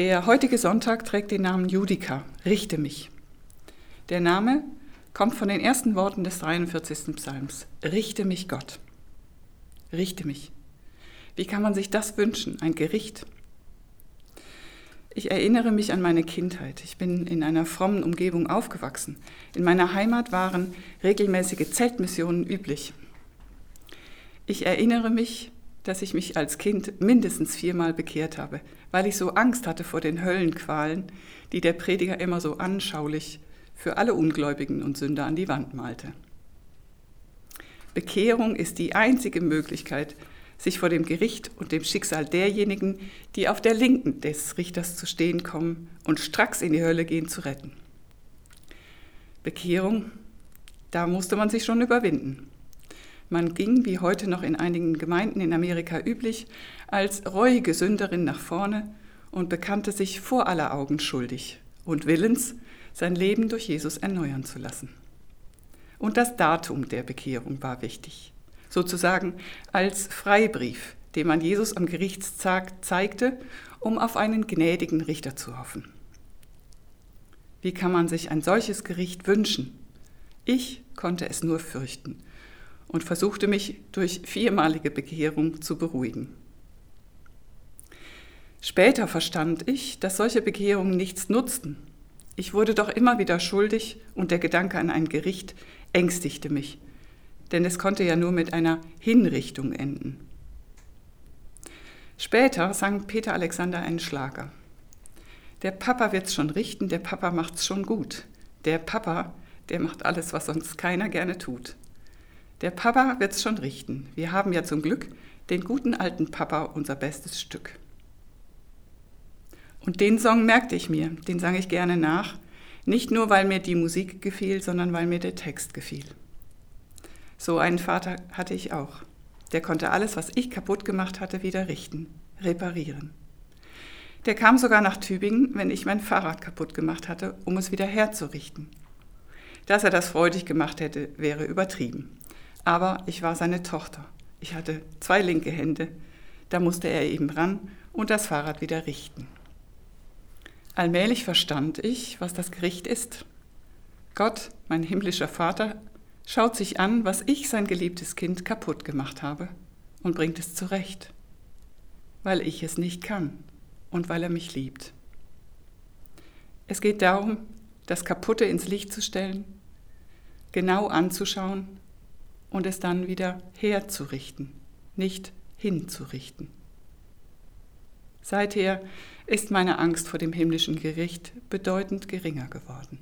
Der heutige Sonntag trägt den Namen Judika, richte mich. Der Name kommt von den ersten Worten des 43. Psalms. Richte mich Gott. Richte mich. Wie kann man sich das wünschen, ein Gericht? Ich erinnere mich an meine Kindheit. Ich bin in einer frommen Umgebung aufgewachsen. In meiner Heimat waren regelmäßige Zeltmissionen üblich. Ich erinnere mich, dass ich mich als Kind mindestens viermal bekehrt habe, weil ich so Angst hatte vor den Höllenqualen, die der Prediger immer so anschaulich für alle Ungläubigen und Sünder an die Wand malte. Bekehrung ist die einzige Möglichkeit, sich vor dem Gericht und dem Schicksal derjenigen, die auf der Linken des Richters zu stehen kommen und stracks in die Hölle gehen, zu retten. Bekehrung, da musste man sich schon überwinden. Man ging, wie heute noch in einigen Gemeinden in Amerika üblich, als reuige Sünderin nach vorne und bekannte sich vor aller Augen schuldig und willens, sein Leben durch Jesus erneuern zu lassen. Und das Datum der Bekehrung war wichtig, sozusagen als Freibrief, den man Jesus am Gerichtstag zeigte, um auf einen gnädigen Richter zu hoffen. Wie kann man sich ein solches Gericht wünschen? Ich konnte es nur fürchten und versuchte mich durch viermalige Bekehrung zu beruhigen. Später verstand ich, dass solche Bekehrungen nichts nutzten. Ich wurde doch immer wieder schuldig und der Gedanke an ein Gericht ängstigte mich, denn es konnte ja nur mit einer Hinrichtung enden. Später sang Peter Alexander einen Schlager. Der Papa wird's schon richten, der Papa macht's schon gut. Der Papa, der macht alles, was sonst keiner gerne tut. Der Papa wird's schon richten. Wir haben ja zum Glück den guten alten Papa unser bestes Stück. Und den Song merkte ich mir, den sang ich gerne nach, nicht nur weil mir die Musik gefiel, sondern weil mir der Text gefiel. So einen Vater hatte ich auch. Der konnte alles, was ich kaputt gemacht hatte, wieder richten, reparieren. Der kam sogar nach Tübingen, wenn ich mein Fahrrad kaputt gemacht hatte, um es wieder herzurichten. Dass er das freudig gemacht hätte, wäre übertrieben. Aber ich war seine Tochter. Ich hatte zwei linke Hände. Da musste er eben ran und das Fahrrad wieder richten. Allmählich verstand ich, was das Gericht ist. Gott, mein himmlischer Vater, schaut sich an, was ich, sein geliebtes Kind, kaputt gemacht habe und bringt es zurecht, weil ich es nicht kann und weil er mich liebt. Es geht darum, das Kaputte ins Licht zu stellen, genau anzuschauen und es dann wieder herzurichten, nicht hinzurichten. Seither ist meine Angst vor dem himmlischen Gericht bedeutend geringer geworden.